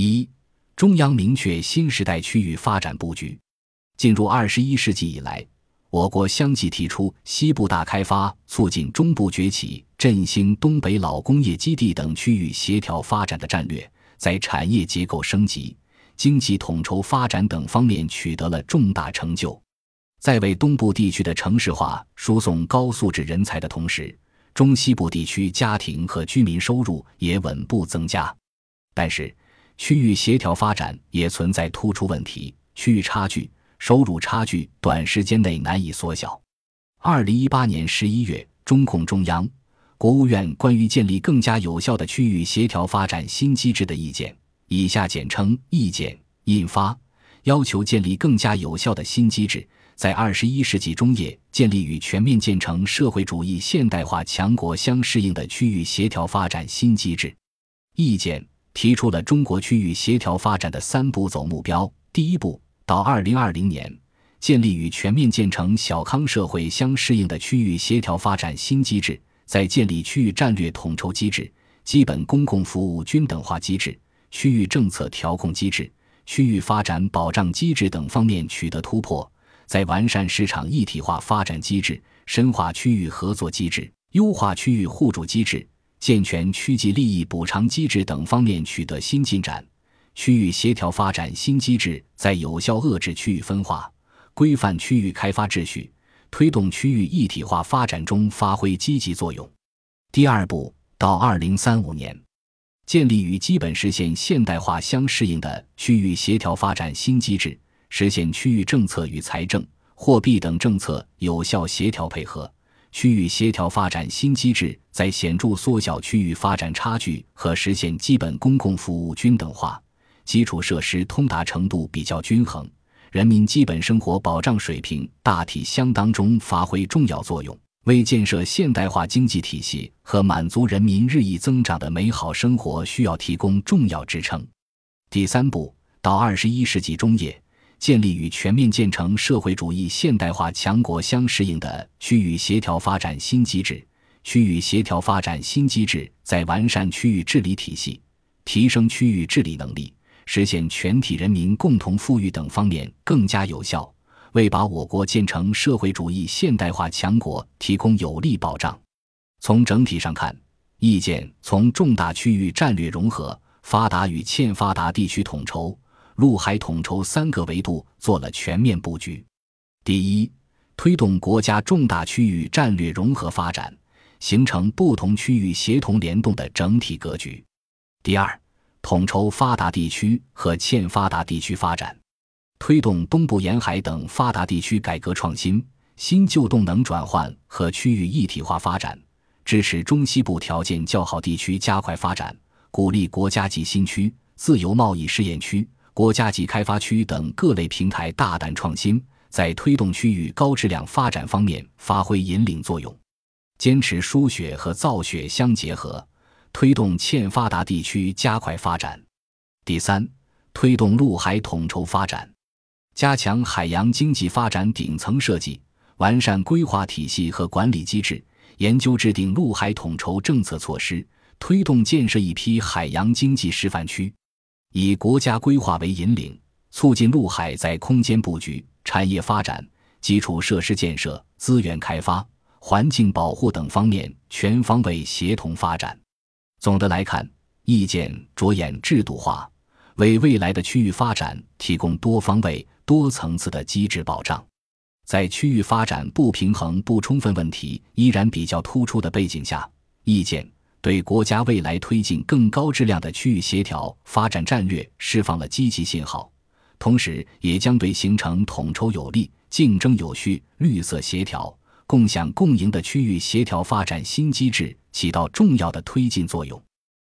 一、中央明确新时代区域发展布局。进入二十一世纪以来，我国相继提出西部大开发、促进中部崛起、振兴东北老工业基地等区域协调发展的战略，在产业结构升级、经济统筹发展等方面取得了重大成就。在为东部地区的城市化输送高素质人才的同时，中西部地区家庭和居民收入也稳步增加。但是，区域协调发展也存在突出问题，区域差距、收入差距短时间内难以缩小。二零一八年十一月，中共中央、国务院关于建立更加有效的区域协调发展新机制的意见（以下简称意见）印发，要求建立更加有效的新机制，在二十一世纪中叶建立与全面建成社会主义现代化强国相适应的区域协调发展新机制。意见。提出了中国区域协调发展的三步走目标：第一步，到二零二零年，建立与全面建成小康社会相适应的区域协调发展新机制，在建立区域战略统筹机制、基本公共服务均等化机制、区域政策调控机制、区域发展保障机制等方面取得突破；在完善市场一体化发展机制、深化区域合作机制、优化区域互助机制。健全区际利益补偿机制等方面取得新进展，区域协调发展新机制在有效遏制区域分化、规范区域开发秩序、推动区域一体化发展中发挥积极作用。第二步，到二零三五年，建立与基本实现现代化相适应的区域协调发展新机制，实现区域政策与财政、货币等政策有效协调配合。区域协调发展新机制在显著缩小区域发展差距和实现基本公共服务均等化、基础设施通达程度比较均衡、人民基本生活保障水平大体相当中发挥重要作用，为建设现代化经济体系和满足人民日益增长的美好生活需要提供重要支撑。第三步，到二十一世纪中叶。建立与全面建成社会主义现代化强国相适应的区域协调发展新机制。区域协调发展新机制在完善区域治理体系、提升区域治理能力、实现全体人民共同富裕等方面更加有效，为把我国建成社会主义现代化强国提供有力保障。从整体上看，意见从重大区域战略融合、发达与欠发达地区统筹。陆海统筹三个维度做了全面布局。第一，推动国家重大区域战略融合发展，形成不同区域协同联动的整体格局。第二，统筹发达地区和欠发达地区发展，推动东部沿海等发达地区改革创新、新旧动能转换和区域一体化发展，支持中西部条件较好地区加快发展，鼓励国家级新区、自由贸易试验区。国家级开发区等各类平台大胆创新，在推动区域高质量发展方面发挥引领作用，坚持输血和造血相结合，推动欠发达地区加快发展。第三，推动陆海统筹发展，加强海洋经济发展顶层设计，完善规划体系和管理机制，研究制定陆海统筹政策措施，推动建设一批海洋经济示范区。以国家规划为引领，促进陆海在空间布局、产业发展、基础设施建设、资源开发、环境保护等方面全方位协同发展。总的来看，意见着眼制度化，为未来的区域发展提供多方位、多层次的机制保障。在区域发展不平衡不充分问题依然比较突出的背景下，意见。对国家未来推进更高质量的区域协调发展战略释放了积极信号，同时也将对形成统筹有力、竞争有序、绿色协调、共享共赢的区域协调发展新机制起到重要的推进作用。